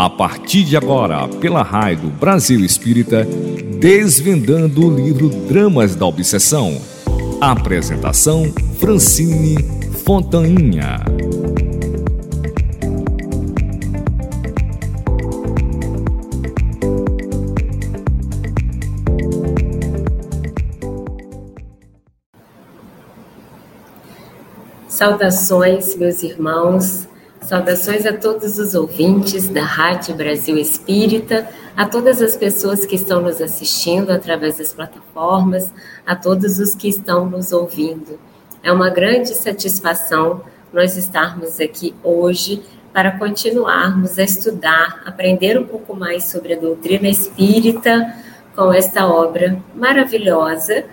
A partir de agora, pela Rádio Brasil Espírita, desvendando o livro Dramas da Obsessão. Apresentação Francine Fontainha. Saudações, meus irmãos, saudações a todos os ouvintes da Rádio Brasil Espírita, a todas as pessoas que estão nos assistindo através das plataformas, a todos os que estão nos ouvindo. É uma grande satisfação nós estarmos aqui hoje para continuarmos a estudar, aprender um pouco mais sobre a doutrina espírita com esta obra maravilhosa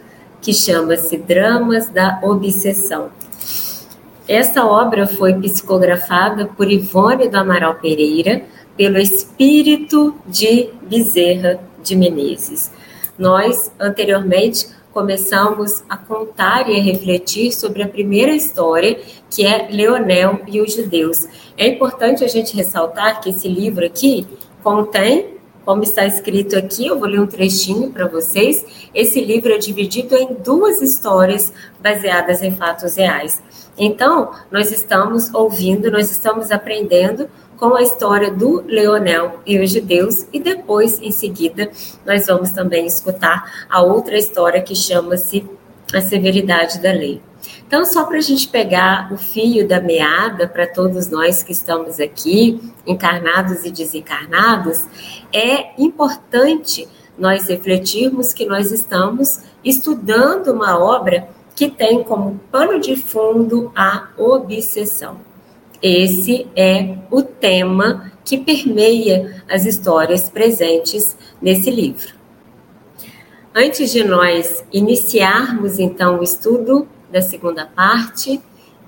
que chama-se Dramas da Obsessão. Essa obra foi psicografada por Ivone do Amaral Pereira, pelo espírito de Bezerra de Menezes. Nós, anteriormente, começamos a contar e a refletir sobre a primeira história, que é Leonel e os judeus. É importante a gente ressaltar que esse livro aqui contém como está escrito aqui, eu vou ler um trechinho para vocês. Esse livro é dividido em duas histórias baseadas em fatos reais. Então, nós estamos ouvindo, nós estamos aprendendo com a história do Leonel e os judeus, e depois, em seguida, nós vamos também escutar a outra história que chama-se A Severidade da Lei. Então, só para a gente pegar o fio da meada para todos nós que estamos aqui, encarnados e desencarnados, é importante nós refletirmos que nós estamos estudando uma obra que tem como pano de fundo a obsessão. Esse é o tema que permeia as histórias presentes nesse livro. Antes de nós iniciarmos então o estudo da segunda parte,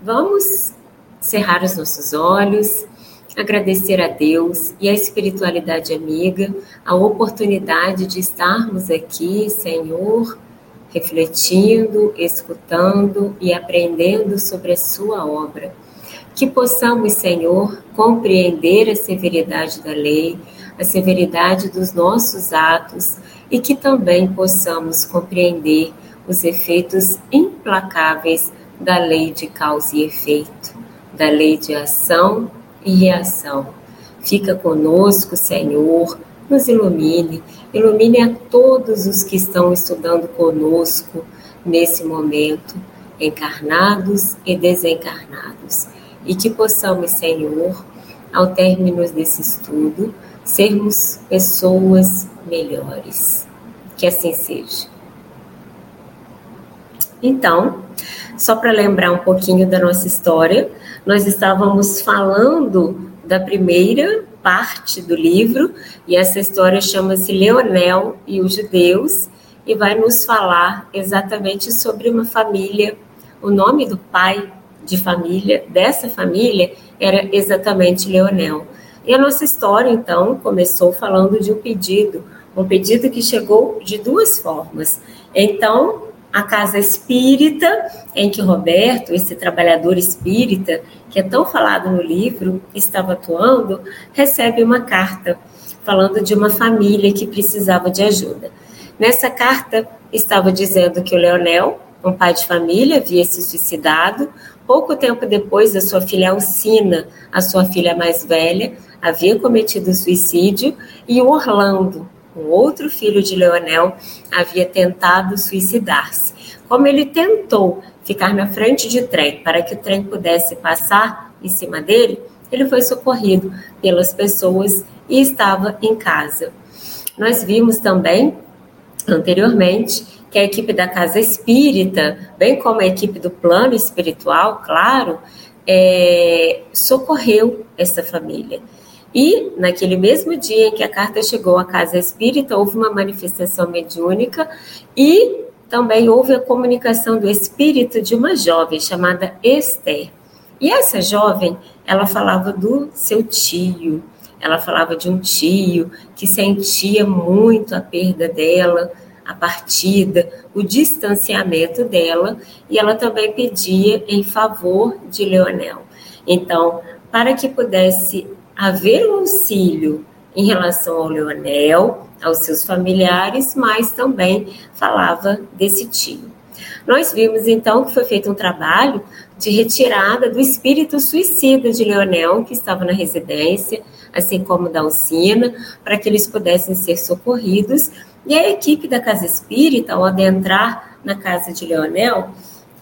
vamos cerrar os nossos olhos, agradecer a Deus e a espiritualidade amiga a oportunidade de estarmos aqui, Senhor refletindo, escutando e aprendendo sobre a Sua obra. Que possamos, Senhor, compreender a severidade da lei, a severidade dos nossos atos e que também possamos compreender os efeitos implacáveis da lei de causa e efeito, da lei de ação e reação. Fica conosco, Senhor, nos ilumine, ilumine a todos os que estão estudando conosco nesse momento, encarnados e desencarnados, e que possamos, Senhor, ao término desse estudo, sermos pessoas melhores. Que assim seja. Então, só para lembrar um pouquinho da nossa história, nós estávamos falando da primeira parte do livro, e essa história chama-se Leonel e os Judeus, e vai nos falar exatamente sobre uma família. O nome do pai de família, dessa família, era exatamente Leonel. E a nossa história, então, começou falando de um pedido, um pedido que chegou de duas formas. Então, a casa espírita, em que Roberto, esse trabalhador espírita, que é tão falado no livro, estava atuando, recebe uma carta falando de uma família que precisava de ajuda. Nessa carta estava dizendo que o Leonel, um pai de família, havia se suicidado. Pouco tempo depois, a sua filha Alcina, a sua filha mais velha, havia cometido suicídio e o Orlando, outro filho de Leonel, havia tentado suicidar-se. Como ele tentou ficar na frente de trem para que o trem pudesse passar em cima dele, ele foi socorrido pelas pessoas e estava em casa. Nós vimos também anteriormente que a equipe da casa espírita, bem como a equipe do plano espiritual, claro, é, socorreu essa família. E, naquele mesmo dia em que a carta chegou à casa espírita, houve uma manifestação mediúnica e também houve a comunicação do espírito de uma jovem chamada Esther. E essa jovem, ela falava do seu tio, ela falava de um tio que sentia muito a perda dela, a partida, o distanciamento dela, e ela também pedia em favor de Leonel. Então, para que pudesse haver um auxílio em relação ao Leonel, aos seus familiares, mas também falava desse tio. Nós vimos então que foi feito um trabalho de retirada do espírito suicida de Leonel, que estava na residência, assim como da Alcina, para que eles pudessem ser socorridos. E a equipe da Casa Espírita, ao adentrar na casa de Leonel,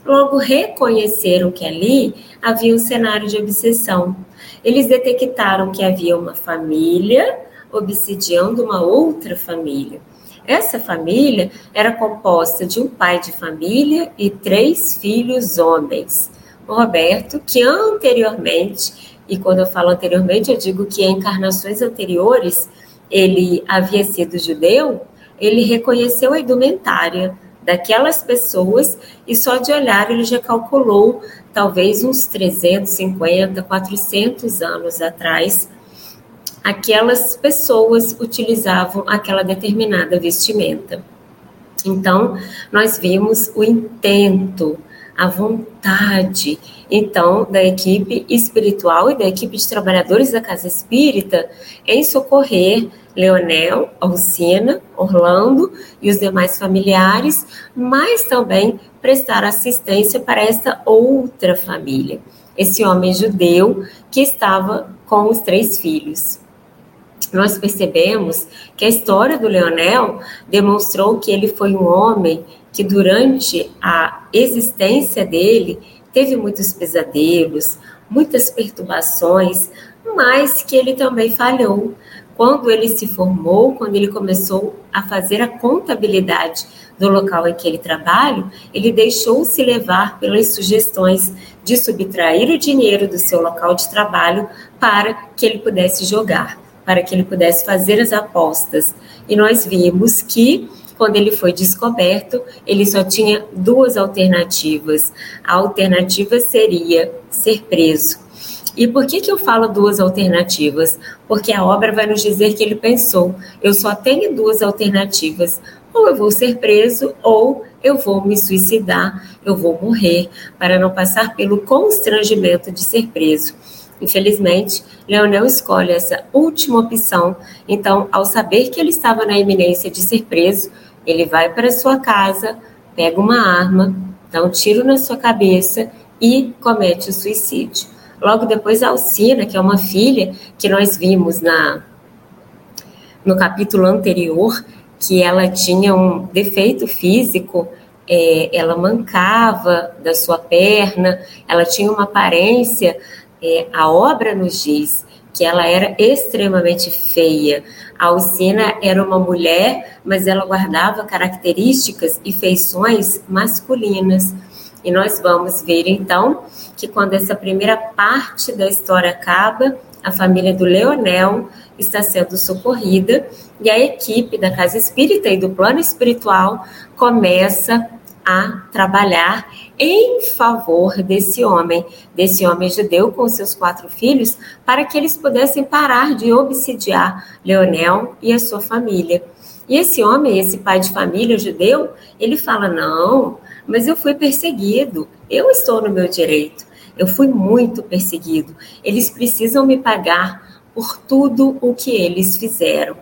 logo reconheceram que ali havia um cenário de obsessão. Eles detectaram que havia uma família obsidiando uma outra família. Essa família era composta de um pai de família e três filhos homens. O Roberto, que anteriormente, e quando eu falo anteriormente, eu digo que em encarnações anteriores ele havia sido judeu, ele reconheceu a indumentária daquelas pessoas e só de olhar ele já calculou talvez uns 350, 400 anos atrás aquelas pessoas utilizavam aquela determinada vestimenta. Então, nós vimos o intento, a vontade, então, da equipe espiritual e da equipe de trabalhadores da Casa Espírita em socorrer Leonel, Alcina, Orlando e os demais familiares, mas também prestar assistência para esta outra família, esse homem judeu que estava com os três filhos nós percebemos que a história do Leonel demonstrou que ele foi um homem que, durante a existência dele, teve muitos pesadelos, muitas perturbações, mas que ele também falhou. Quando ele se formou, quando ele começou a fazer a contabilidade do local em que ele trabalha, ele deixou-se levar pelas sugestões de subtrair o dinheiro do seu local de trabalho para que ele pudesse jogar para que ele pudesse fazer as apostas. E nós vimos que quando ele foi descoberto, ele só tinha duas alternativas. A alternativa seria ser preso. E por que, que eu falo duas alternativas? Porque a obra vai nos dizer que ele pensou: eu só tenho duas alternativas. Ou eu vou ser preso, ou eu vou me suicidar, eu vou morrer, para não passar pelo constrangimento de ser preso. Infelizmente, Leonel escolhe essa última opção. Então, ao saber que ele estava na iminência de ser preso, ele vai para sua casa, pega uma arma, dá um tiro na sua cabeça e comete o suicídio. Logo depois, a Alcina, que é uma filha que nós vimos na no capítulo anterior, que ela tinha um defeito físico, é, ela mancava da sua perna, ela tinha uma aparência é, a obra nos diz que ela era extremamente feia. A Alcina era uma mulher, mas ela guardava características e feições masculinas. E nós vamos ver então que quando essa primeira parte da história acaba, a família do Leonel está sendo socorrida e a equipe da Casa Espírita e do plano espiritual começa a trabalhar em favor desse homem, desse homem judeu com seus quatro filhos, para que eles pudessem parar de obsidiar Leonel e a sua família. E esse homem, esse pai de família judeu, ele fala: Não, mas eu fui perseguido, eu estou no meu direito, eu fui muito perseguido, eles precisam me pagar por tudo o que eles fizeram.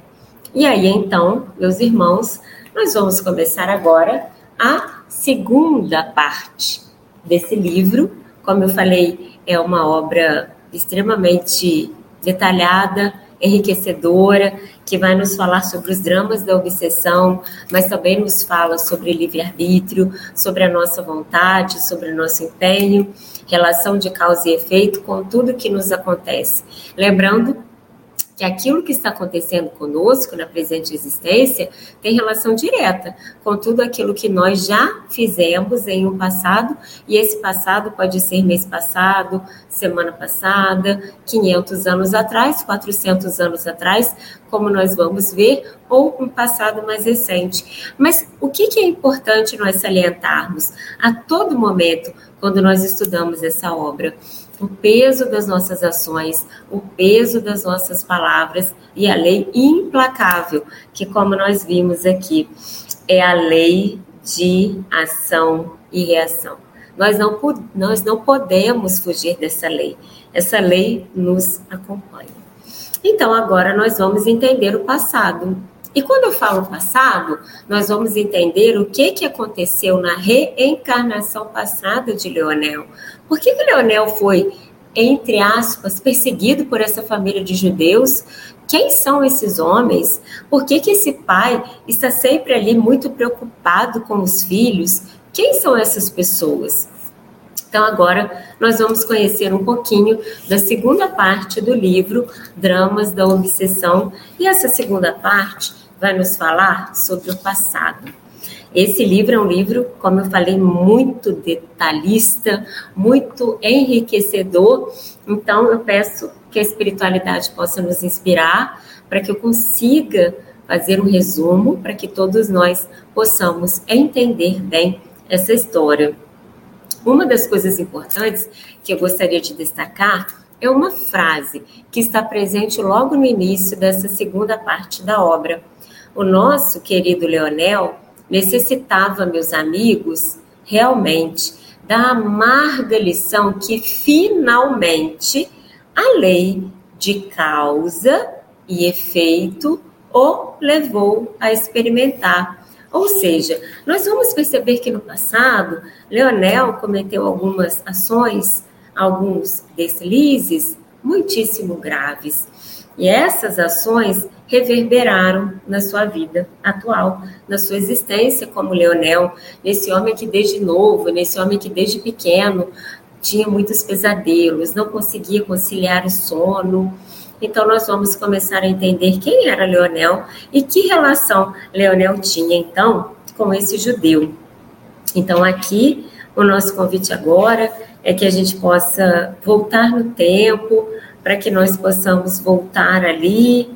E aí então, meus irmãos, nós vamos começar agora a segunda parte desse livro. Como eu falei, é uma obra extremamente detalhada, enriquecedora, que vai nos falar sobre os dramas da obsessão, mas também nos fala sobre livre-arbítrio, sobre a nossa vontade, sobre o nosso empenho, relação de causa e efeito com tudo que nos acontece. Lembrando que aquilo que está acontecendo conosco na presente existência tem relação direta com tudo aquilo que nós já fizemos em um passado, e esse passado pode ser mês passado, semana passada, 500 anos atrás, 400 anos atrás, como nós vamos ver, ou um passado mais recente. Mas o que, é importante nós salientarmos a todo momento quando nós estudamos essa obra? O peso das nossas ações, o peso das nossas palavras e a lei implacável, que, como nós vimos aqui, é a lei de ação e reação. Nós não, nós não podemos fugir dessa lei. Essa lei nos acompanha. Então, agora nós vamos entender o passado. E quando eu falo passado, nós vamos entender o que, que aconteceu na reencarnação passada de Leonel. Por que, que Leonel foi, entre aspas, perseguido por essa família de judeus? Quem são esses homens? Por que, que esse pai está sempre ali muito preocupado com os filhos? Quem são essas pessoas? Então, agora nós vamos conhecer um pouquinho da segunda parte do livro Dramas da Obsessão. E essa segunda parte vai nos falar sobre o passado. Esse livro é um livro, como eu falei, muito detalhista, muito enriquecedor. Então, eu peço que a espiritualidade possa nos inspirar para que eu consiga fazer um resumo, para que todos nós possamos entender bem essa história. Uma das coisas importantes que eu gostaria de destacar é uma frase que está presente logo no início dessa segunda parte da obra. O nosso querido Leonel necessitava, meus amigos, realmente da amarga lição que finalmente a lei de causa e efeito o levou a experimentar ou seja, nós vamos perceber que no passado, Leonel cometeu algumas ações, alguns deslizes muitíssimo graves. E essas ações reverberaram na sua vida atual, na sua existência como Leonel, nesse homem que desde novo, nesse homem que desde pequeno tinha muitos pesadelos, não conseguia conciliar o sono, então, nós vamos começar a entender quem era Leonel e que relação Leonel tinha, então, com esse judeu. Então, aqui, o nosso convite agora é que a gente possa voltar no tempo, para que nós possamos voltar ali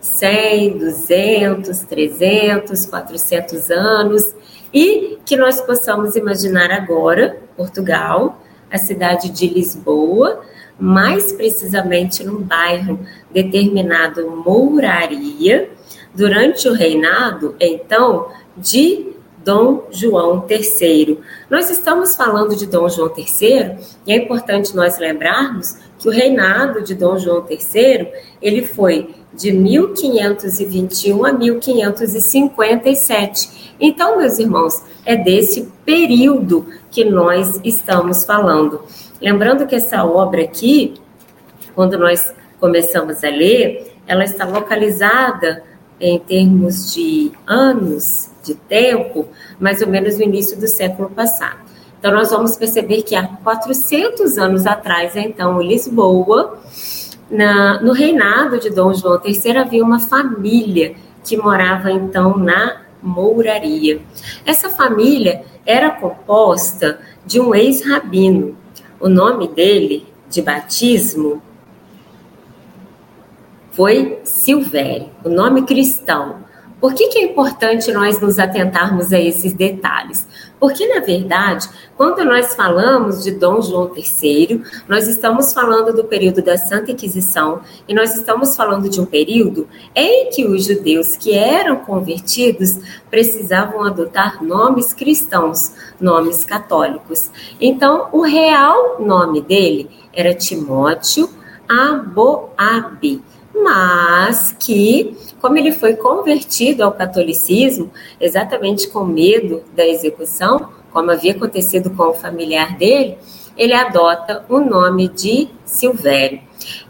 100, 200, 300, 400 anos e que nós possamos imaginar agora Portugal, a cidade de Lisboa, mais precisamente num bairro determinado Mouraria, durante o reinado, então, de Dom João III. Nós estamos falando de Dom João III e é importante nós lembrarmos que o reinado de Dom João III ele foi de 1521 a 1557. Então, meus irmãos, é desse período que nós estamos falando. Lembrando que essa obra aqui, quando nós começamos a ler, ela está localizada em termos de anos de tempo, mais ou menos no início do século passado. Então, nós vamos perceber que há 400 anos atrás, então, Lisboa, na, no reinado de Dom João III, havia uma família que morava, então, na Mouraria. Essa família era composta de um ex-rabino, o nome dele de batismo foi Silvério, o nome cristão. Por que, que é importante nós nos atentarmos a esses detalhes? Porque, na verdade, quando nós falamos de Dom João III, nós estamos falando do período da Santa Inquisição e nós estamos falando de um período em que os judeus que eram convertidos precisavam adotar nomes cristãos, nomes católicos. Então, o real nome dele era Timóteo Aboabe mas que, como ele foi convertido ao catolicismo, exatamente com medo da execução, como havia acontecido com o familiar dele, ele adota o nome de Silvério.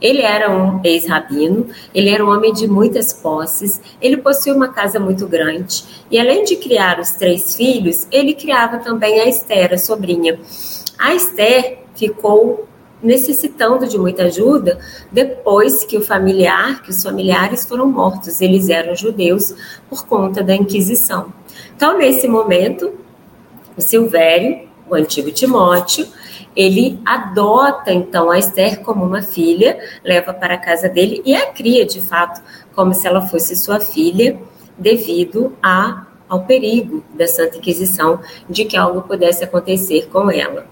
Ele era um ex-rabino, ele era um homem de muitas posses, ele possuía uma casa muito grande e, além de criar os três filhos, ele criava também a Esther, a sobrinha. A Esther ficou necessitando de muita ajuda depois que o familiar, que os familiares foram mortos, eles eram judeus por conta da Inquisição. Então, nesse momento, o Silvério, o antigo Timóteo, ele adota então a Esther como uma filha, leva para a casa dele e a cria de fato como se ela fosse sua filha, devido a, ao perigo da Santa Inquisição de que algo pudesse acontecer com ela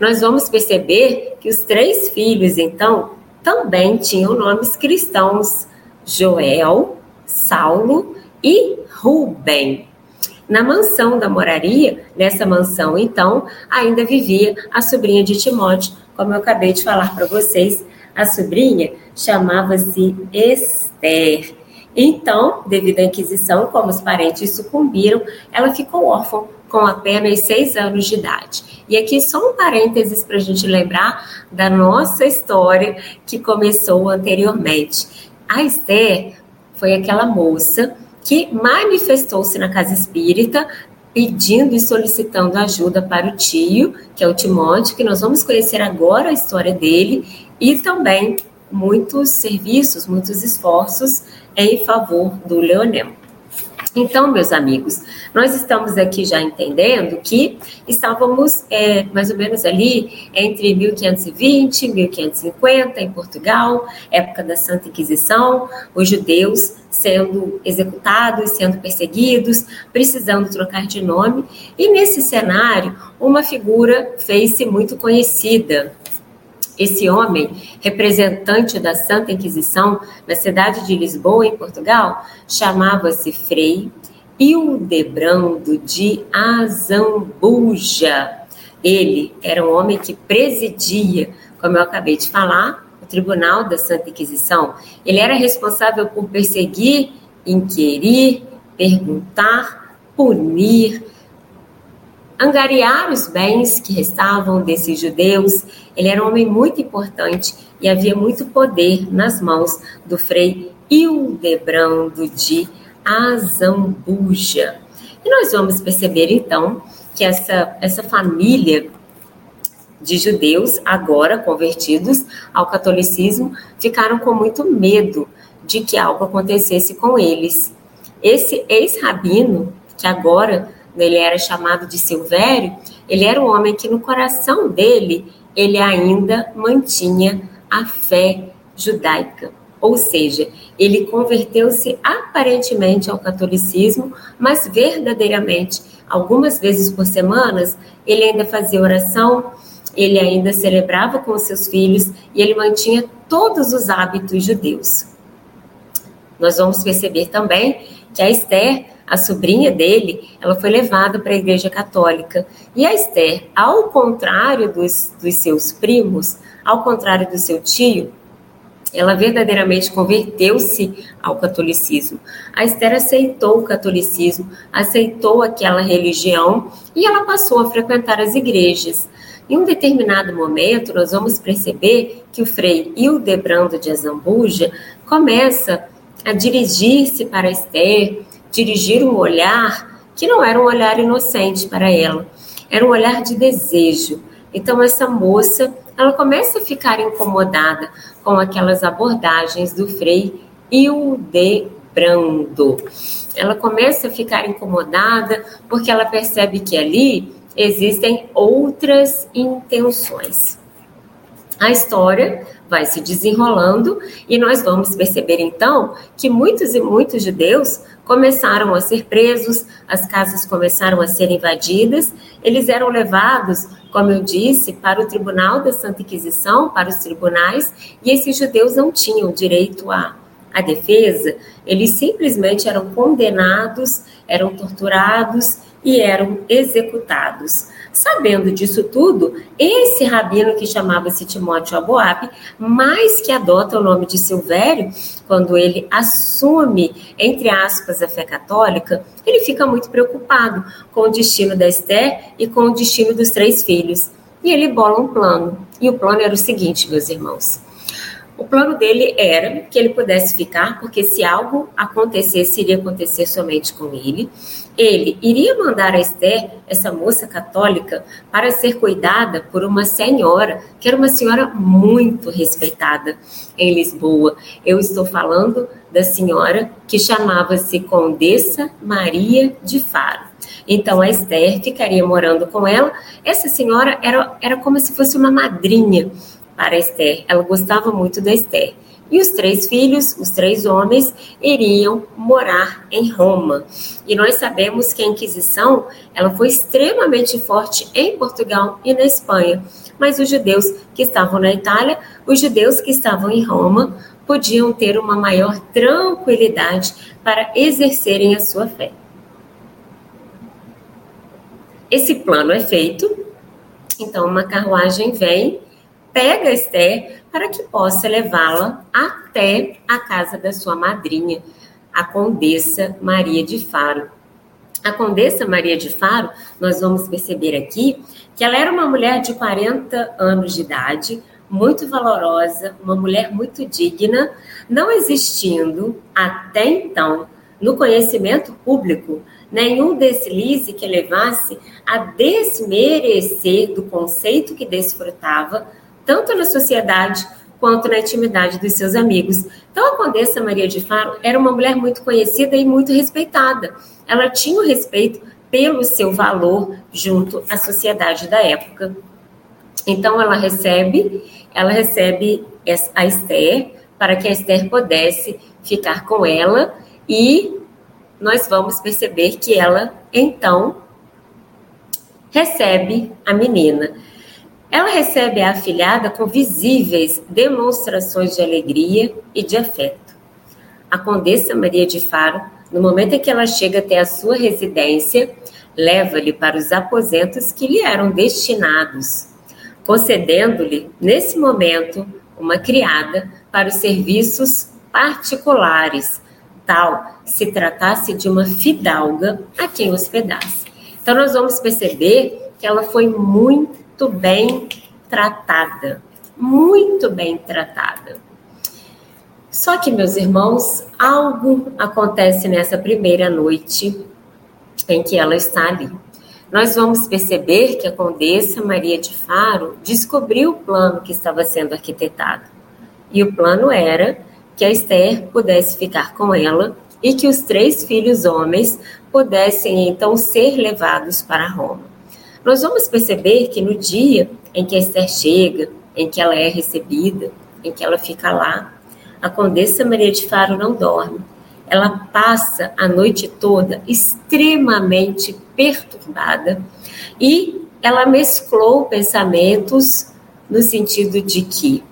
nós vamos perceber que os três filhos, então, também tinham nomes cristãos: Joel, Saulo e Rubem. Na mansão da moraria, nessa mansão, então, ainda vivia a sobrinha de Timóteo, como eu acabei de falar para vocês, a sobrinha chamava-se Esther. Então, devido à Inquisição, como os parentes sucumbiram, ela ficou órfã com apenas seis anos de idade. E aqui só um parênteses para a gente lembrar da nossa história que começou anteriormente. A Esther foi aquela moça que manifestou-se na casa espírita pedindo e solicitando ajuda para o tio, que é o Timóteo, que nós vamos conhecer agora a história dele, e também muitos serviços, muitos esforços em favor do Leonel. Então, meus amigos, nós estamos aqui já entendendo que estávamos é, mais ou menos ali entre 1520 e 1550 em Portugal, época da Santa Inquisição, os judeus sendo executados, sendo perseguidos, precisando trocar de nome, e nesse cenário, uma figura fez-se muito conhecida, esse homem, representante da Santa Inquisição na cidade de Lisboa, em Portugal, chamava-se Frei Hildebrando de Azambuja. Ele era um homem que presidia, como eu acabei de falar, o Tribunal da Santa Inquisição. Ele era responsável por perseguir, inquirir, perguntar, punir, angariar os bens que restavam desses judeus. Ele era um homem muito importante e havia muito poder nas mãos do frei Hildebrando de Azambuja. E nós vamos perceber então que essa, essa família de judeus, agora convertidos ao catolicismo, ficaram com muito medo de que algo acontecesse com eles. Esse ex-rabino, que agora ele era chamado de Silvério, ele era um homem que no coração dele ele ainda mantinha a fé judaica. Ou seja, ele converteu-se aparentemente ao catolicismo, mas verdadeiramente, algumas vezes por semanas, ele ainda fazia oração, ele ainda celebrava com seus filhos e ele mantinha todos os hábitos judeus. Nós vamos perceber também que a Esther a sobrinha dele, ela foi levada para a Igreja Católica. E a Esther, ao contrário dos, dos seus primos, ao contrário do seu tio, ela verdadeiramente converteu-se ao catolicismo. A Esther aceitou o catolicismo, aceitou aquela religião e ela passou a frequentar as igrejas. Em um determinado momento, nós vamos perceber que o frei Hildebrando de Azambuja começa a dirigir-se para Esther, dirigir um olhar que não era um olhar inocente para ela, era um olhar de desejo. Então essa moça, ela começa a ficar incomodada com aquelas abordagens do Frei Hildebrando. Ela começa a ficar incomodada porque ela percebe que ali existem outras intenções. A história vai se desenrolando e nós vamos perceber então que muitos e muitos judeus começaram a ser presos, as casas começaram a ser invadidas, eles eram levados, como eu disse, para o Tribunal da Santa Inquisição, para os tribunais, e esses judeus não tinham direito à, à defesa, eles simplesmente eram condenados, eram torturados e eram executados. Sabendo disso tudo, esse rabino que chamava-se Timóteo Aboab, mais que adota o nome de Silvério, quando ele assume, entre aspas, a fé católica, ele fica muito preocupado com o destino da Esther e com o destino dos três filhos. E ele bola um plano. E o plano era o seguinte, meus irmãos. O plano dele era que ele pudesse ficar, porque se algo acontecesse, iria acontecer somente com ele. Ele iria mandar a Esther, essa moça católica, para ser cuidada por uma senhora, que era uma senhora muito respeitada em Lisboa. Eu estou falando da senhora que chamava-se Condessa Maria de Faro. Então a Esther ficaria morando com ela. Essa senhora era, era como se fosse uma madrinha para Esther. Ela gostava muito da Esther. E os três filhos, os três homens, iriam morar em Roma. E nós sabemos que a Inquisição ela foi extremamente forte em Portugal e na Espanha. Mas os judeus que estavam na Itália, os judeus que estavam em Roma, podiam ter uma maior tranquilidade para exercerem a sua fé. Esse plano é feito, então uma carruagem vem pega Esther para que possa levá-la até a casa da sua madrinha, a Condessa Maria de Faro. A Condessa Maria de Faro, nós vamos perceber aqui que ela era uma mulher de 40 anos de idade, muito valorosa, uma mulher muito digna, não existindo até então no conhecimento público nenhum deslize que levasse a desmerecer do conceito que desfrutava, tanto na sociedade quanto na intimidade dos seus amigos. Então, a Condessa Maria de Faro era uma mulher muito conhecida e muito respeitada. Ela tinha o respeito pelo seu valor junto à sociedade da época. Então, ela recebe, ela recebe a Esther para que a Esther pudesse ficar com ela e nós vamos perceber que ela então recebe a menina. Ela recebe a afilhada com visíveis demonstrações de alegria e de afeto. A Condessa Maria de Faro, no momento em que ela chega até a sua residência, leva-lhe para os aposentos que lhe eram destinados, concedendo-lhe, nesse momento, uma criada para os serviços particulares, tal se tratasse de uma fidalga a quem hospedasse. Então, nós vamos perceber que ela foi muito bem tratada, muito bem tratada. Só que, meus irmãos, algo acontece nessa primeira noite em que ela está ali. Nós vamos perceber que a Condessa Maria de Faro descobriu o plano que estava sendo arquitetado. E o plano era que a Esther pudesse ficar com ela e que os três filhos homens pudessem então ser levados para Roma. Nós vamos perceber que no dia em que a Esther chega, em que ela é recebida, em que ela fica lá, a Condessa Maria de Faro não dorme. Ela passa a noite toda extremamente perturbada e ela mesclou pensamentos no sentido de que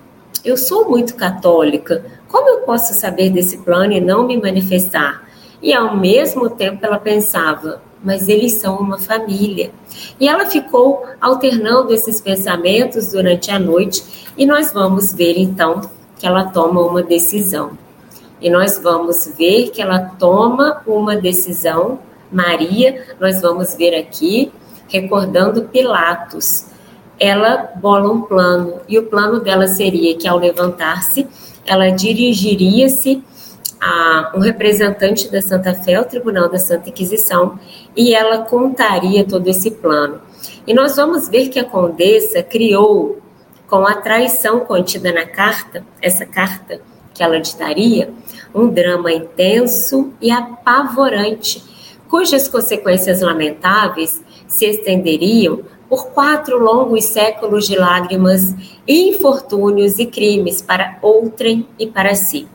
eu sou muito católica, como eu posso saber desse plano e não me manifestar? E ao mesmo tempo ela pensava, mas eles são uma família. E ela ficou alternando esses pensamentos durante a noite e nós vamos ver então que ela toma uma decisão. E nós vamos ver que ela toma uma decisão. Maria, nós vamos ver aqui, recordando Pilatos. Ela bola um plano e o plano dela seria que ao levantar-se, ela dirigiria-se a um representante da Santa Fé ao Tribunal da Santa Inquisição e ela contaria todo esse plano. E nós vamos ver que a condessa criou, com a traição contida na carta, essa carta que ela ditaria, um drama intenso e apavorante, cujas consequências lamentáveis se estenderiam por quatro longos séculos de lágrimas, infortúnios e crimes para outrem e para si.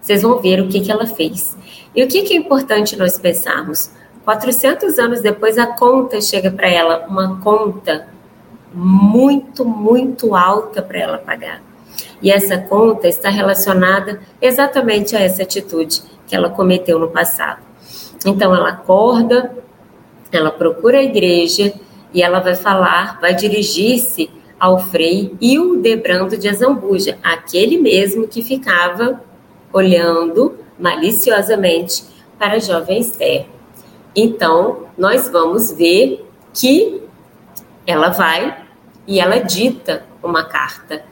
Vocês vão ver o que, que ela fez. E o que, que é importante nós pensarmos? 400 anos depois, a conta chega para ela, uma conta muito, muito alta para ela pagar. E essa conta está relacionada exatamente a essa atitude que ela cometeu no passado. Então, ela acorda, ela procura a igreja e ela vai falar, vai dirigir-se ao Frei Hildebrando de Azambuja, aquele mesmo que ficava olhando maliciosamente para a jovem Esther. Então, nós vamos ver que ela vai e ela dita uma carta.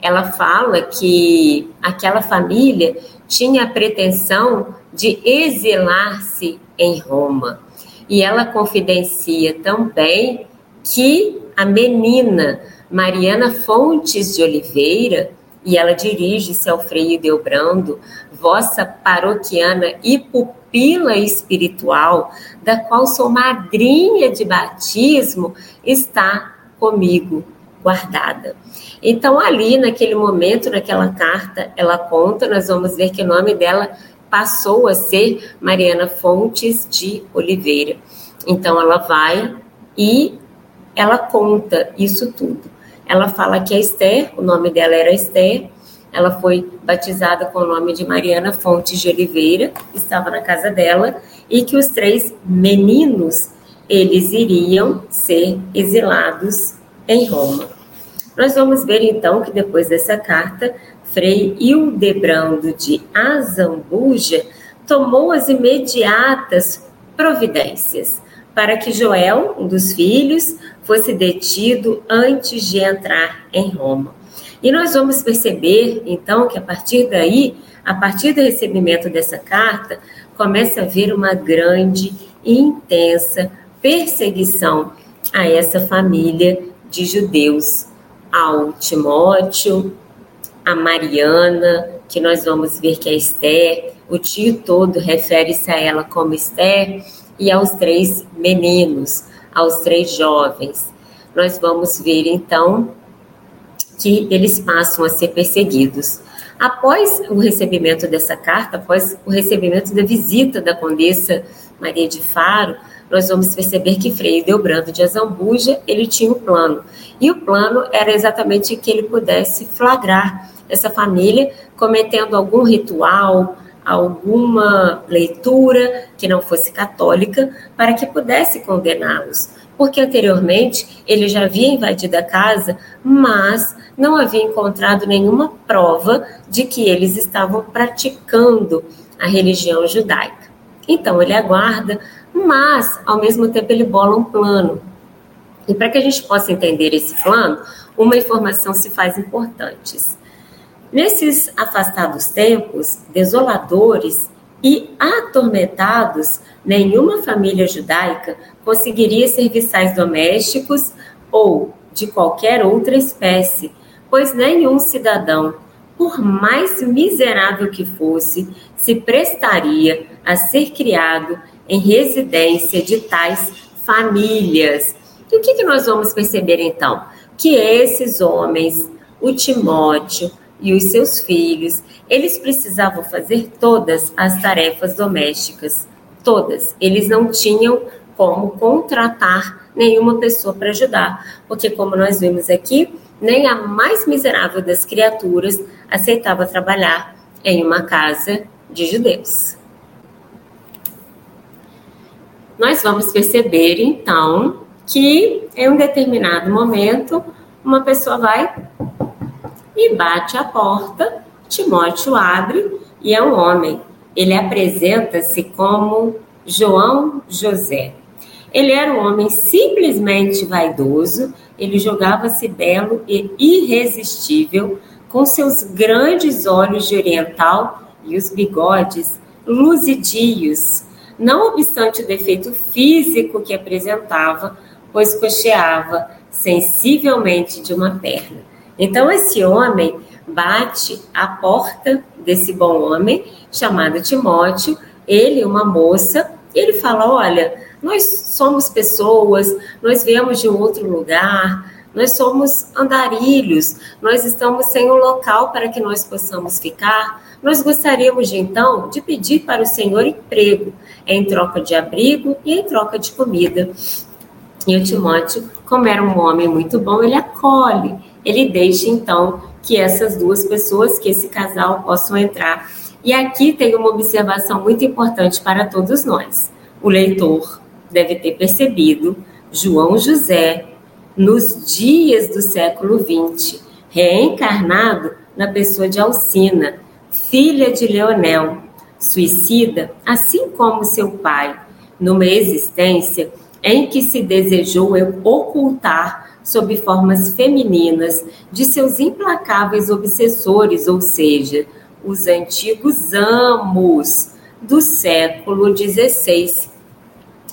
Ela fala que aquela família tinha a pretensão de exilar-se em Roma. E ela confidencia também que a menina Mariana Fontes de Oliveira, e ela dirige-se ao Frei Delbrando, vossa paroquiana e pupila espiritual, da qual sou madrinha de batismo, está comigo guardada. Então, ali, naquele momento, naquela carta, ela conta, nós vamos ver que o nome dela passou a ser Mariana Fontes de Oliveira. Então ela vai e ela conta isso tudo. Ela fala que a Esther, o nome dela era Esther, ela foi batizada com o nome de Mariana Fontes de Oliveira, estava na casa dela, e que os três meninos, eles iriam ser exilados em Roma. Nós vamos ver então que depois dessa carta, Frei Hildebrando de Azambuja tomou as imediatas providências para que Joel, um dos filhos, fosse detido antes de entrar em Roma. E nós vamos perceber, então, que a partir daí, a partir do recebimento dessa carta, começa a haver uma grande e intensa perseguição a essa família de judeus, ao Timóteo, a Mariana, que nós vamos ver que é Esther, o tio todo refere-se a ela como Esther, e aos três meninos, aos três jovens. Nós vamos ver então que eles passam a ser perseguidos. Após o recebimento dessa carta, após o recebimento da visita da Condessa Maria de Faro, nós vamos perceber que Frei Delbrando de Azambuja, ele tinha um plano. E o plano era exatamente que ele pudesse flagrar essa família cometendo algum ritual, alguma leitura que não fosse católica, para que pudesse condená-los. Porque anteriormente ele já havia invadido a casa, mas não havia encontrado nenhuma prova de que eles estavam praticando a religião judaica. Então ele aguarda, mas ao mesmo tempo ele bola um plano. E para que a gente possa entender esse plano, uma informação se faz importante. Nesses afastados tempos, desoladores e atormentados, nenhuma família judaica conseguiria serviçais domésticos ou de qualquer outra espécie, pois nenhum cidadão, por mais miserável que fosse, se prestaria a ser criado em residência de tais famílias. E o que, que nós vamos perceber então? Que esses homens, o Timóteo, e os seus filhos, eles precisavam fazer todas as tarefas domésticas, todas. Eles não tinham como contratar nenhuma pessoa para ajudar, porque como nós vimos aqui, nem a mais miserável das criaturas aceitava trabalhar em uma casa de judeus. Nós vamos perceber então que em um determinado momento uma pessoa vai e bate a porta. Timóteo abre e é um homem. Ele apresenta-se como João José. Ele era um homem simplesmente vaidoso, ele jogava-se belo e irresistível, com seus grandes olhos de oriental e os bigodes luzidios, não obstante o defeito físico que apresentava, pois cocheava sensivelmente de uma perna. Então, esse homem bate à porta desse bom homem, chamado Timóteo, ele, uma moça, e ele fala: Olha, nós somos pessoas, nós viemos de um outro lugar, nós somos andarilhos, nós estamos sem um local para que nós possamos ficar. Nós gostaríamos de, então de pedir para o Senhor emprego, em troca de abrigo e em troca de comida. E o Timóteo, como era um homem muito bom, ele acolhe, ele deixa então que essas duas pessoas, que esse casal possam entrar. E aqui tem uma observação muito importante para todos nós. O leitor deve ter percebido João José nos dias do século XX, reencarnado na pessoa de Alcina, filha de Leonel, suicida, assim como seu pai, numa existência em que se desejou ocultar sob formas femininas de seus implacáveis obsessores, ou seja, os antigos amos do século XVI.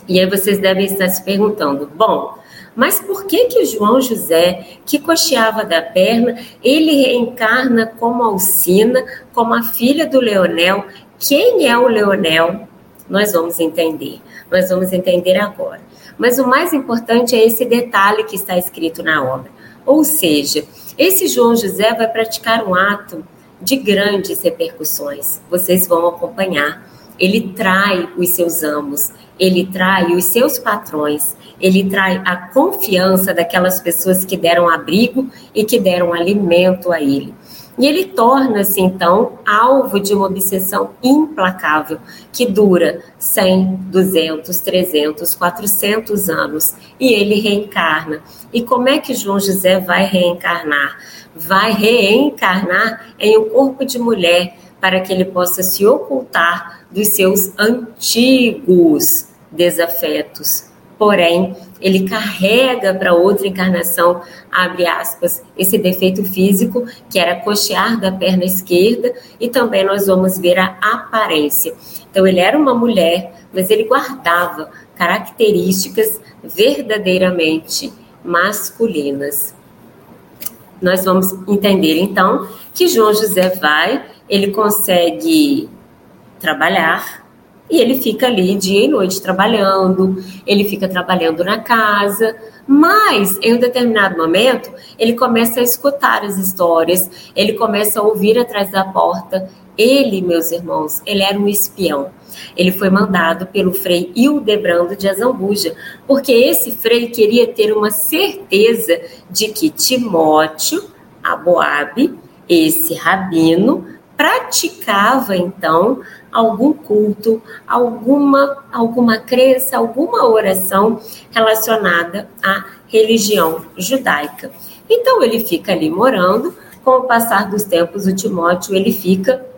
E aí vocês devem estar se perguntando: bom, mas por que que João José, que cocheava da perna, ele reencarna como Alcina, como a filha do Leonel? Quem é o Leonel? Nós vamos entender. Nós vamos entender agora. Mas o mais importante é esse detalhe que está escrito na obra. Ou seja, esse João José vai praticar um ato de grandes repercussões. Vocês vão acompanhar. Ele trai os seus amos, ele trai os seus patrões, ele trai a confiança daquelas pessoas que deram abrigo e que deram alimento a ele. E ele torna-se, então, alvo de uma obsessão implacável, que dura 100, 200, 300, 400 anos, e ele reencarna. E como é que João José vai reencarnar? Vai reencarnar em um corpo de mulher, para que ele possa se ocultar dos seus antigos desafetos. Porém, ele carrega para outra encarnação, abre aspas, esse defeito físico, que era coxear da perna esquerda, e também nós vamos ver a aparência. Então, ele era uma mulher, mas ele guardava características verdadeiramente masculinas. Nós vamos entender, então, que João José vai, ele consegue trabalhar, e ele fica ali dia e noite trabalhando, ele fica trabalhando na casa, mas em um determinado momento ele começa a escutar as histórias, ele começa a ouvir atrás da porta. Ele, meus irmãos, ele era um espião. Ele foi mandado pelo frei Hildebrando de Azambuja, porque esse frei queria ter uma certeza de que Timóteo, Aboabe, esse rabino, praticava então algum culto, alguma, alguma crença, alguma oração relacionada à religião judaica. Então ele fica ali morando, com o passar dos tempos o Timóteo ele fica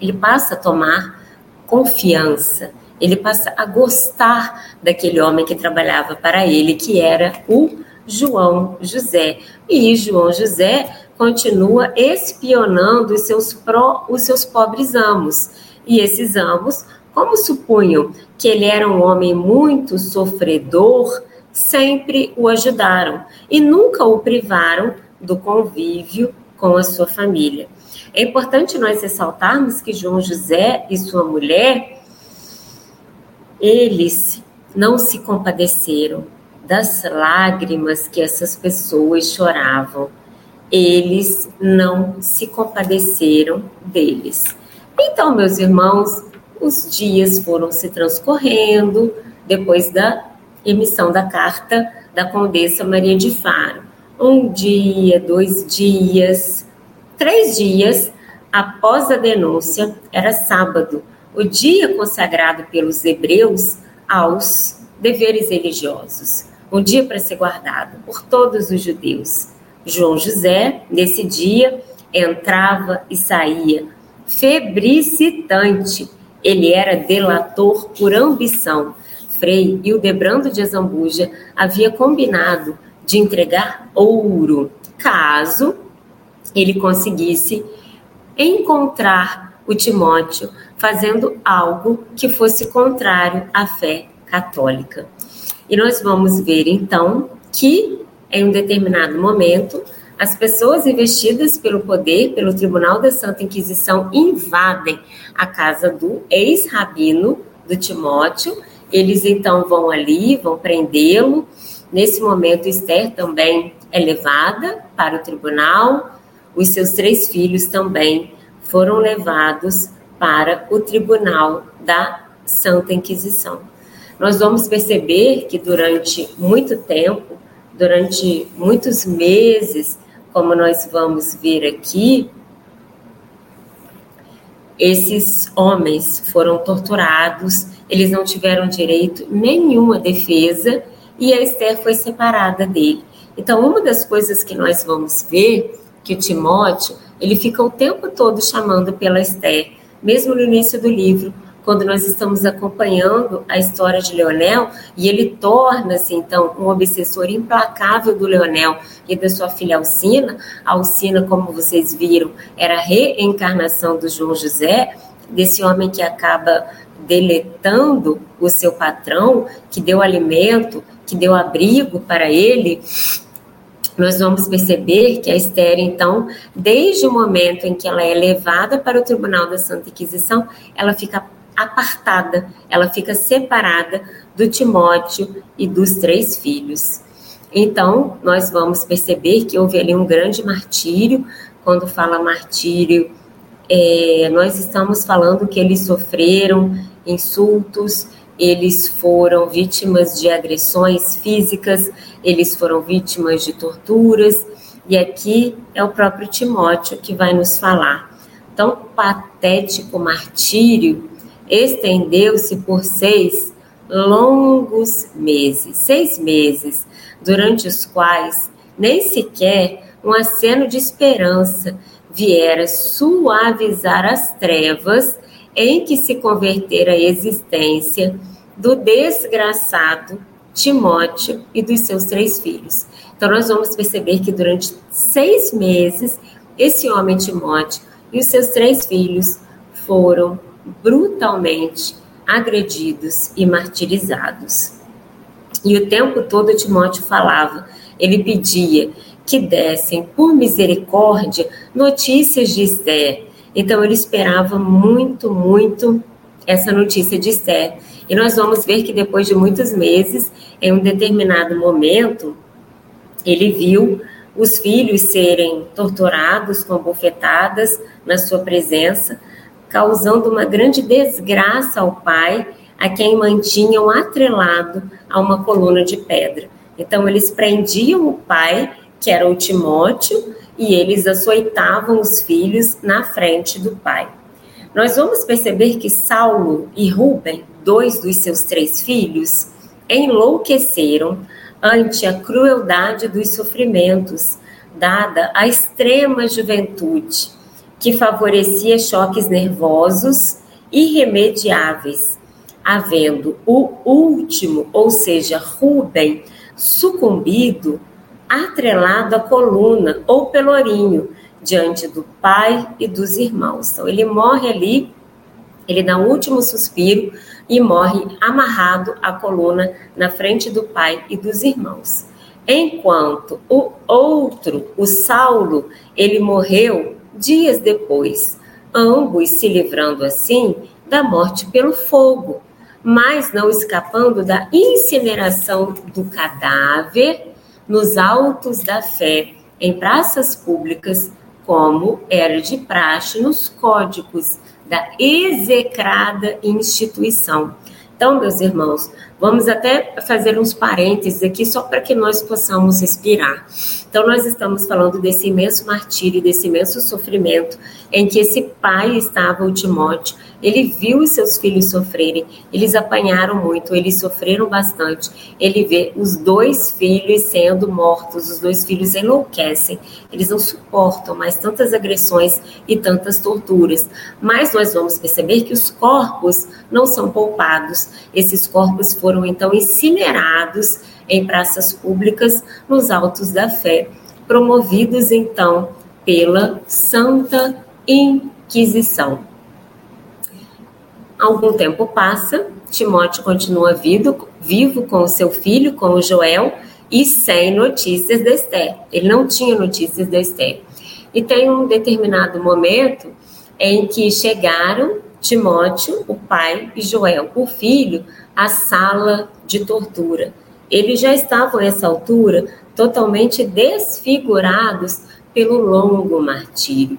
ele passa a tomar confiança, ele passa a gostar daquele homem que trabalhava para ele, que era o João José. E João José continua espionando os seus, pró, os seus pobres amos. E esses amos, como supunham que ele era um homem muito sofredor, sempre o ajudaram e nunca o privaram do convívio com a sua família. É importante nós ressaltarmos que João José e sua mulher, eles não se compadeceram das lágrimas que essas pessoas choravam eles não se compadeceram deles. Então, meus irmãos, os dias foram se transcorrendo depois da emissão da carta da Condessa Maria de Faro. Um dia, dois dias, três dias após a denúncia, era sábado, o dia consagrado pelos hebreus aos deveres religiosos, um dia para ser guardado por todos os judeus. João José, nesse dia, entrava e saía, febricitante. Ele era delator por ambição. Frei Hildebrando de Azambuja havia combinado de entregar ouro, caso ele conseguisse encontrar o Timóteo fazendo algo que fosse contrário à fé católica. E nós vamos ver então que em um determinado momento, as pessoas investidas pelo poder, pelo Tribunal da Santa Inquisição, invadem a casa do ex-rabino do Timóteo. Eles então vão ali, vão prendê-lo. Nesse momento, Esther também é levada para o tribunal. Os seus três filhos também foram levados para o tribunal da Santa Inquisição. Nós vamos perceber que durante muito tempo durante muitos meses, como nós vamos ver aqui, esses homens foram torturados, eles não tiveram direito nenhuma defesa e a Esther foi separada dele. Então, uma das coisas que nós vamos ver que o Timóteo, ele fica o tempo todo chamando pela Esther, mesmo no início do livro, quando nós estamos acompanhando a história de Leonel e ele torna-se então um obsessor implacável do Leonel e da sua filha Alcina. Alcina, como vocês viram, era a reencarnação do João José, desse homem que acaba deletando o seu patrão, que deu alimento, que deu abrigo para ele, nós vamos perceber que a Esther, então, desde o momento em que ela é levada para o Tribunal da Santa Inquisição, ela fica apartada, ela fica separada do Timóteo e dos três filhos. Então, nós vamos perceber que houve ali um grande martírio. Quando fala martírio, é, nós estamos falando que eles sofreram insultos, eles foram vítimas de agressões físicas, eles foram vítimas de torturas, E aqui é o próprio Timóteo que vai nos falar. Tão patético martírio estendeu-se por seis longos meses, seis meses, durante os quais nem sequer um aceno de esperança viera suavizar as trevas em que se convertera a existência do desgraçado Timóteo e dos seus três filhos. Então, nós vamos perceber que durante seis meses, esse homem Timóteo e os seus três filhos foram brutalmente agredidos e martirizados. E o tempo todo Timóteo falava, ele pedia que dessem, por misericórdia, notícias de Esther. Então ele esperava muito, muito essa notícia de Esther. E nós vamos ver que depois de muitos meses, em um determinado momento, ele viu os filhos serem torturados com bofetadas na sua presença, causando uma grande desgraça ao pai, a quem mantinham atrelado a uma coluna de pedra. Então, eles prendiam o pai, que era o Timóteo, e eles açoitavam os filhos na frente do pai. Nós vamos perceber que Saulo e Rubem, dois dos seus três filhos, enlouqueceram ante a crueldade dos sofrimentos, dada a extrema juventude, que favorecia choques nervosos irremediáveis, havendo o último, ou seja, Rubem, sucumbido, atrelado à coluna ou pelourinho, diante do pai e dos irmãos. Então, ele morre ali, ele dá um último suspiro e morre amarrado à coluna na frente do pai e dos irmãos. Enquanto o outro, o Saulo, ele morreu dias depois, ambos se livrando assim da morte pelo fogo, mas não escapando da incineração do cadáver nos altos da fé, em praças públicas, como era de praxe nos códigos da execrada instituição. Então, meus irmãos, vamos até fazer uns parênteses aqui só para que nós possamos respirar. Então, nós estamos falando desse imenso martírio, desse imenso sofrimento em que esse pai estava, o Timóteo, ele viu os seus filhos sofrerem, eles apanharam muito, eles sofreram bastante. Ele vê os dois filhos sendo mortos, os dois filhos enlouquecem, eles não suportam mais tantas agressões e tantas torturas. Mas nós vamos perceber que os corpos não são poupados, esses corpos foram então incinerados em praças públicas nos altos da fé, promovidos então pela Santa Inquisição. Algum tempo passa, Timóteo continua vivo, vivo com seu filho, com Joel, e sem notícias da Esther. Ele não tinha notícias da Esther. E tem um determinado momento em que chegaram Timóteo, o pai, e Joel, o filho, à sala de tortura. Eles já estavam, a essa altura, totalmente desfigurados pelo longo martírio.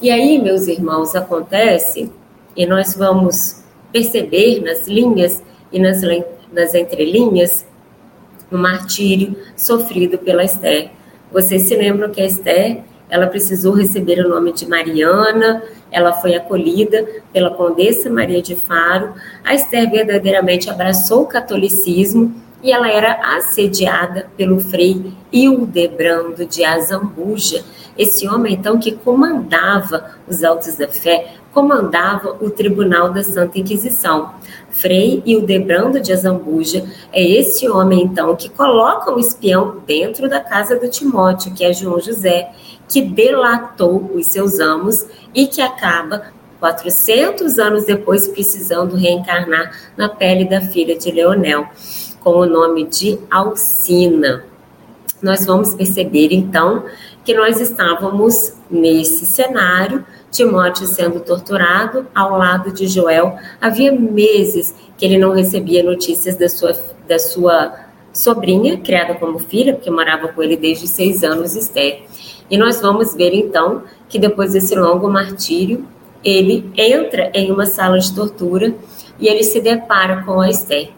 E aí, meus irmãos, acontece e nós vamos perceber nas linhas e nas, nas entrelinhas o martírio sofrido pela Esther. Vocês se lembram que a Esther, ela precisou receber o nome de Mariana, ela foi acolhida pela Condessa Maria de Faro. A Esther verdadeiramente abraçou o catolicismo e ela era assediada pelo frei Hildebrando de Azambuja, esse homem então que comandava os autos da fé, comandava o Tribunal da Santa Inquisição. Frei Hildebrando de Azambuja é esse homem, então, que coloca um espião dentro da casa do Timóteo, que é João José, que delatou os seus amos e que acaba 400 anos depois precisando reencarnar na pele da filha de Leonel, com o nome de Alcina. Nós vamos perceber então que nós estávamos nesse cenário Timóteo sendo torturado ao lado de Joel. Havia meses que ele não recebia notícias da sua, da sua sobrinha, criada como filha, porque morava com ele desde seis anos, Esther. E nós vamos ver então que depois desse longo martírio, ele entra em uma sala de tortura e ele se depara com a Esther.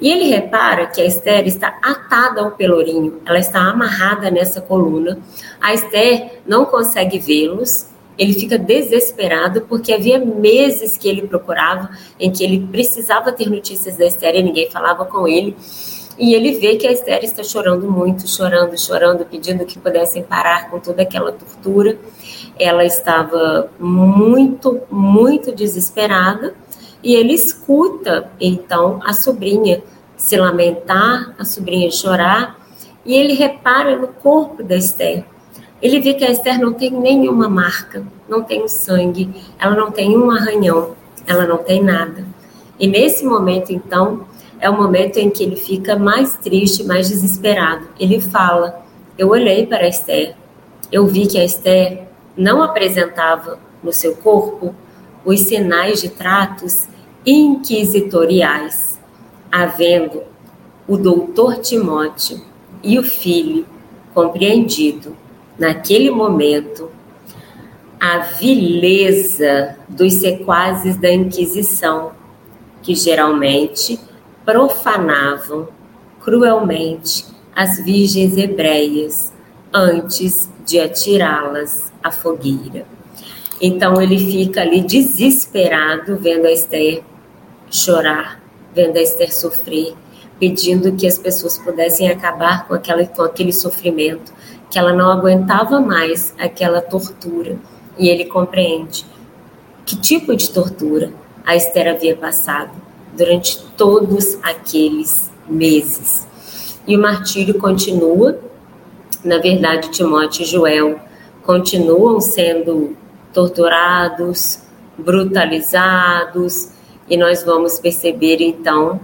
E ele repara que a Esther está atada ao pelourinho, ela está amarrada nessa coluna. A Esther não consegue vê-los, ele fica desesperado porque havia meses que ele procurava, em que ele precisava ter notícias da Esther e ninguém falava com ele. E ele vê que a Esther está chorando muito, chorando, chorando, pedindo que pudessem parar com toda aquela tortura. Ela estava muito, muito desesperada e ele escuta então a sobrinha se lamentar, a sobrinha chorar, e ele repara no corpo da Esther. Ele vê que a Esther não tem nenhuma marca, não tem sangue, ela não tem um arranhão, ela não tem nada. E nesse momento, então, é o momento em que ele fica mais triste, mais desesperado. Ele fala: Eu olhei para a Esther, eu vi que a Esther não apresentava no seu corpo os sinais de tratos inquisitoriais, havendo o doutor Timóteo e o filho compreendido naquele momento a vileza dos sequazes da Inquisição, que geralmente profanavam cruelmente as virgens hebreias antes de atirá-las à fogueira. Então ele fica ali desesperado vendo a Esther chorar, vendo a Esther sofrer, pedindo que as pessoas pudessem acabar com, aquela, com aquele sofrimento, que ela não aguentava mais aquela tortura. E ele compreende que tipo de tortura a Esther havia passado durante todos aqueles meses. E o martírio continua. Na verdade, Timóteo e Joel continuam sendo torturados, brutalizados, e nós vamos perceber então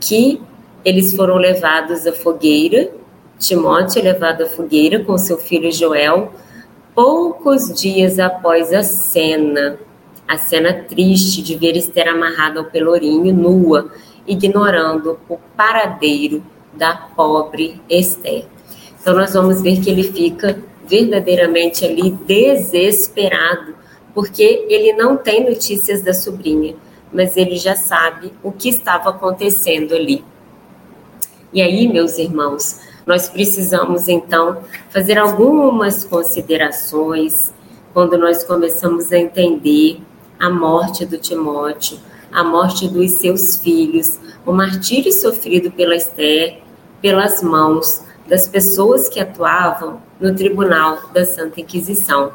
que eles foram levados à fogueira. Timóteo é levado à fogueira com seu filho Joel, poucos dias após a cena, a cena triste de ver Esther amarrada ao pelourinho, nua, ignorando o paradeiro da pobre Esther. Então, nós vamos ver que ele fica verdadeiramente ali desesperado, porque ele não tem notícias da sobrinha, mas ele já sabe o que estava acontecendo ali. E aí, meus irmãos, nós precisamos então fazer algumas considerações quando nós começamos a entender a morte do Timóteo, a morte dos seus filhos, o martírio sofrido pela Esther, pelas mãos das pessoas que atuavam no tribunal da Santa Inquisição.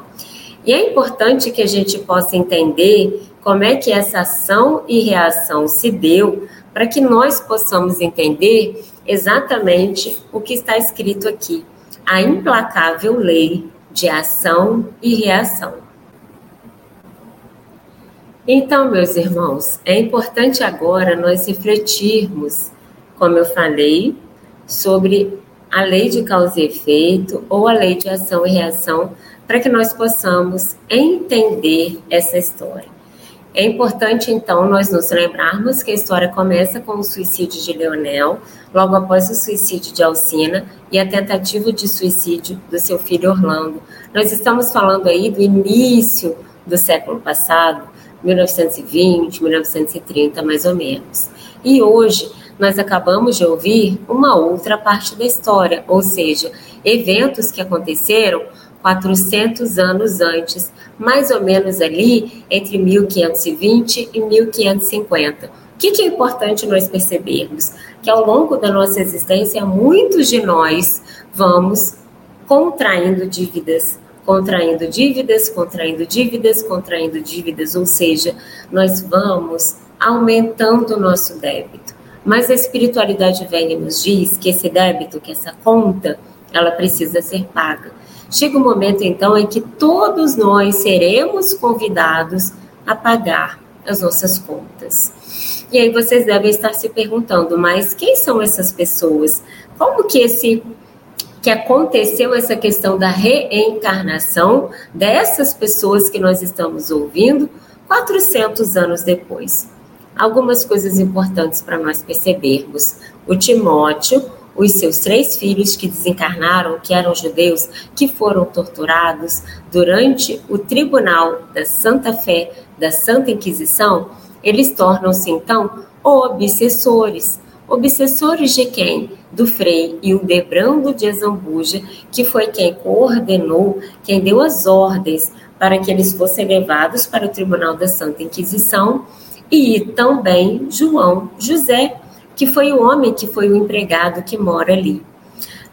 E é importante que a gente possa entender como é que essa ação e reação se deu para que nós possamos entender exatamente o que está escrito aqui: a implacável lei de ação e reação. Então, meus irmãos, é importante agora nós refletirmos, como eu falei, sobre a lei de causa e efeito ou a lei de ação e reação, para que nós possamos entender essa história. É importante, então, nós nos lembrarmos que a história começa com o suicídio de Leonel, logo após o suicídio de Alcina e a tentativa de suicídio do seu filho Orlando. Nós estamos falando aí do início do século passado, 1920, 1930, mais ou menos. E hoje nós acabamos de ouvir uma outra parte da história, ou seja, eventos que aconteceram 400 anos antes, mais ou menos ali entre 1520 e 1550. O que, que é importante nós percebermos? Que ao longo da nossa existência, muitos de nós vamos contraindo dívidas, contraindo dívidas, contraindo dívidas, contraindo dívidas, ou seja, nós vamos aumentando o nosso débito. Mas a espiritualidade velha nos diz que esse débito, que essa conta, ela precisa ser paga. Chega o um momento, então, em que todos nós seremos convidados a pagar as nossas contas. E aí vocês devem estar se perguntando, mas quem são essas pessoas? Como que esse que aconteceu essa questão da reencarnação dessas pessoas que nós estamos ouvindo 400 anos depois? Algumas coisas importantes para nós percebermos. O Timóteo os seus três filhos que desencarnaram, que eram judeus, que foram torturados durante o tribunal da Santa Fé, da Santa Inquisição, eles tornam-se então obsessores. obsessores de quem? Do Frei Hildebrando de Azambuja, que foi quem coordenou, quem deu as ordens para que eles fossem levados para o Tribunal da Santa Inquisição, e também João José, que foi o homem que foi o empregado que mora ali.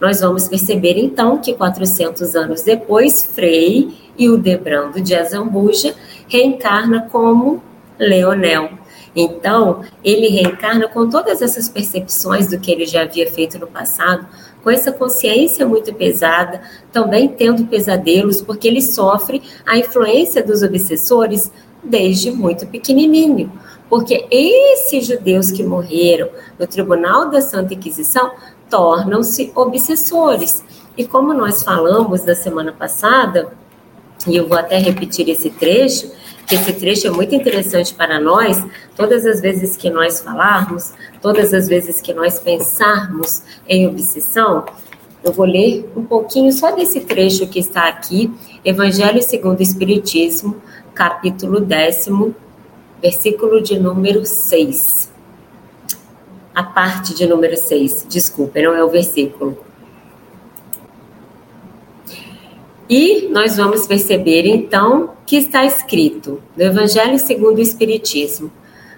Nós vamos perceber então que 400 anos depois, Frei Hildebrando de Azambuja reencarna como Leonel. Então, ele reencarna com todas essas percepções do que ele já havia feito no passado, com essa consciência muito pesada, também tendo pesadelos, porque ele sofre a influência dos obsessores desde muito pequenininho. Porque esses judeus que morreram no Tribunal da Santa Inquisição tornam-se obsessores. E como nós falamos da semana passada, e eu vou até repetir esse trecho, que esse trecho é muito interessante para nós, todas as vezes que nós falarmos, todas as vezes que nós pensarmos em obsessão, eu vou ler um pouquinho só desse trecho que está aqui, Evangelho segundo o Espiritismo, capítulo décimo, versículo de número 6. A parte de número 6, desculpa, não é o versículo. E nós vamos perceber então que está escrito no Evangelho segundo o Espiritismo: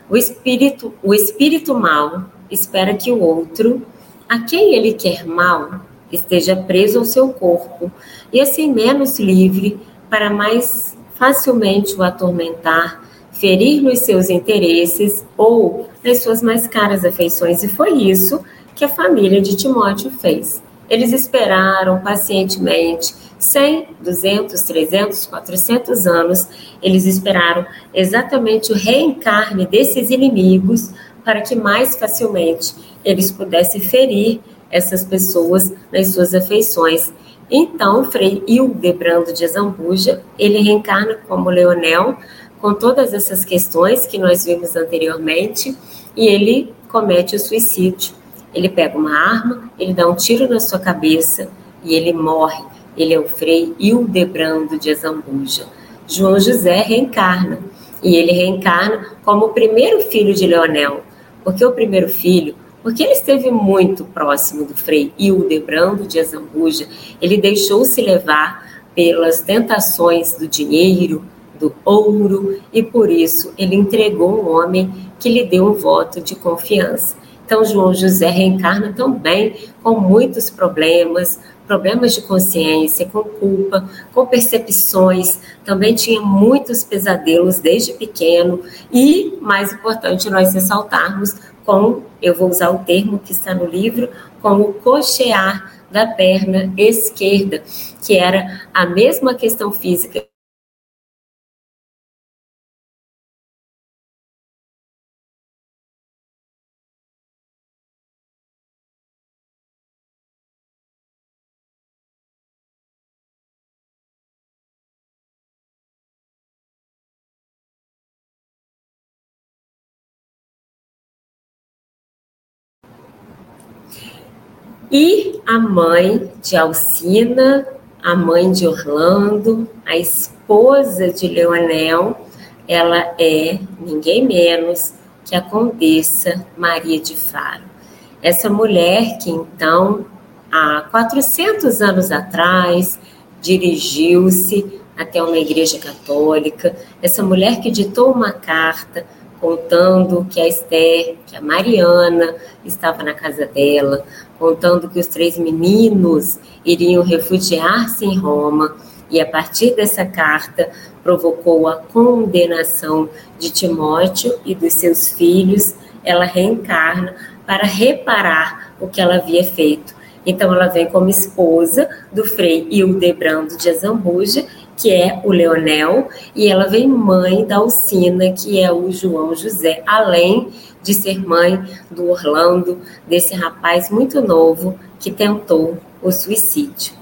o espírito, o espírito mal espera que o outro, a quem ele quer mal, esteja preso ao seu corpo e assim menos livre para mais facilmente o atormentar ferir nos seus interesses ou nas suas mais caras afeições. E foi isso que a família de Timóteo fez. Eles esperaram pacientemente 100, 200, 300, 400 anos. Eles esperaram exatamente o reencarne desses inimigos para que mais facilmente eles pudessem ferir essas pessoas nas suas afeições. Então, Frei Hildebrando de Zambuja, ele reencarna como Leonel, com todas essas questões que nós vimos anteriormente e ele comete o suicídio. Ele pega uma arma, ele dá um tiro na sua cabeça e ele morre. Ele é o Frei Hildebrando de Azambuja. João José reencarna e ele reencarna como o primeiro filho de Leonel. Porque o primeiro filho, porque ele esteve muito próximo do Frei Hildebrando de Azambuja, ele deixou-se levar pelas tentações do dinheiro, do ouro, e por isso ele entregou um homem que lhe deu um voto de confiança. Então, João José reencarna também com muitos problemas, problemas de consciência, com culpa, com percepções, também tinha muitos pesadelos desde pequeno. E, mais importante, nós ressaltarmos com, eu vou usar o termo que está no livro, com o cochear da perna esquerda, que era a mesma questão física E a mãe de Alcina, a mãe de Orlando, a esposa de Leonel, ela é ninguém menos que a Condessa Maria de Faro. Essa mulher que então, há 400 anos atrás, dirigiu-se até uma igreja católica, essa mulher que ditou uma carta contando que a Esther, que a Mariana estava na casa dela, contando que os três meninos iriam refugiar-se em Roma, e a partir dessa carta provocou a condenação de Timóteo e dos seus filhos, ela reencarna para reparar o que ela havia feito. Então ela vem como esposa do Frei Hildebrando de Azambuja que é o Leonel, e ela vem mãe da Alcina, que é o João José, além de ser mãe do Orlando, desse rapaz muito novo que tentou o suicídio.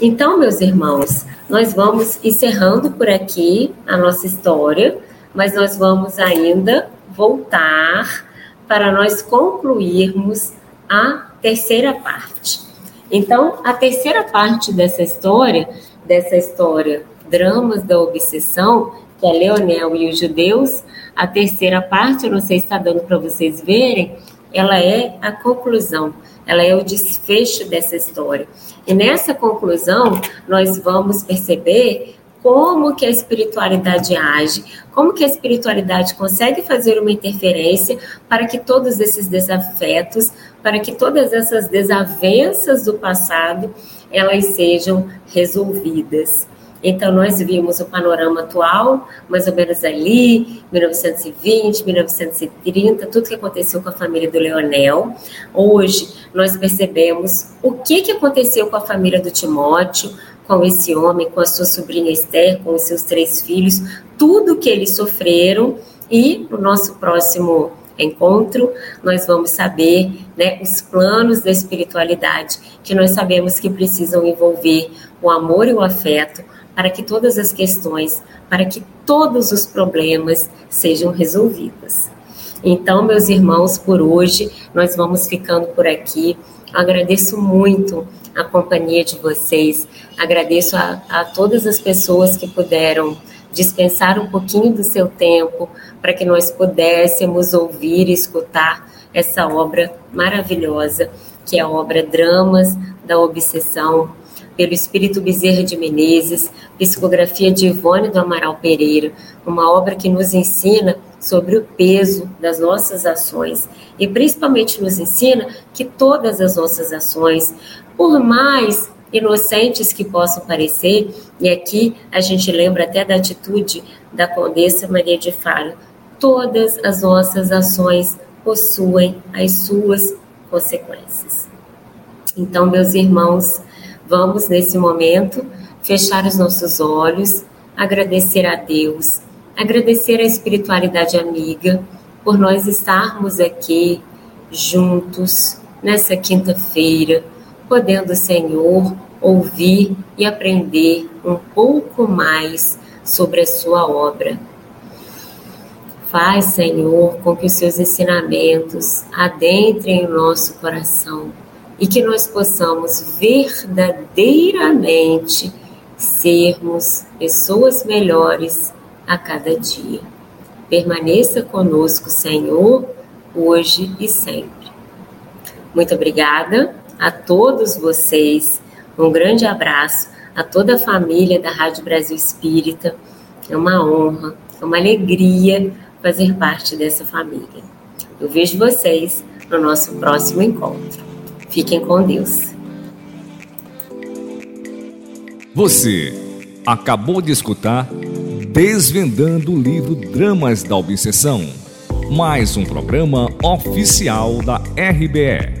Então, meus irmãos, nós vamos encerrando por aqui a nossa história, mas nós vamos ainda voltar para nós concluirmos a terceira parte. Então, a terceira parte dessa história dessa história, Dramas da Obsessão, que é Leonel e os Judeus. A terceira parte, eu não sei se está dando para vocês verem, ela é a conclusão, ela é o desfecho dessa história. E nessa conclusão, nós vamos perceber como que a espiritualidade age, como que a espiritualidade consegue fazer uma interferência para que todos esses desafetos, para que todas essas desavenças do passado, elas sejam resolvidas. Então, nós vimos o panorama atual, mais ou menos ali, 1920, 1930, tudo que aconteceu com a família do Leonel. Hoje, nós percebemos o que, que aconteceu com a família do Timóteo, com esse homem, com a sua sobrinha Esther, com os seus três filhos, tudo que eles sofreram e no nosso próximo encontro nós vamos saber né, os planos da espiritualidade que nós sabemos que precisam envolver o amor e o afeto para que todas as questões, para que todos os problemas sejam resolvidos. Então, meus irmãos, por hoje nós vamos ficando por aqui. Agradeço muito a companhia de vocês. Agradeço a, a todas as pessoas que puderam dispensar um pouquinho do seu tempo para que nós pudéssemos ouvir e escutar essa obra maravilhosa, que é a obra Dramas da Obsessão, pelo Espírito Bezerra de Menezes, psicografia de Ivone do Amaral Pereira, uma obra que nos ensina sobre o peso das nossas ações e principalmente nos ensina que todas as nossas ações, por mais inocentes que possam parecer, e aqui a gente lembra até da atitude da Condessa Maria de Faro, todas as nossas ações possuem as suas consequências. Então, meus irmãos, vamos nesse momento fechar os nossos olhos, agradecer a Deus, agradecer a espiritualidade amiga por nós estarmos aqui juntos nessa quinta-feira podendo, Senhor, ouvir e aprender um pouco mais sobre a Sua obra. Faz, Senhor, com que os seus ensinamentos adentrem o nosso coração e que nós possamos verdadeiramente sermos pessoas melhores a cada dia. Permaneça conosco, Senhor, hoje e sempre. Muito obrigada a todos vocês. Um grande abraço a toda a família da Rádio Brasil Espírita. É uma honra, é uma alegria fazer parte dessa família. Eu vejo vocês no nosso próximo encontro. Fiquem com Deus. Você acabou de escutar Desvendando o livro Dramas da Obsessão, mais um programa oficial da RBE.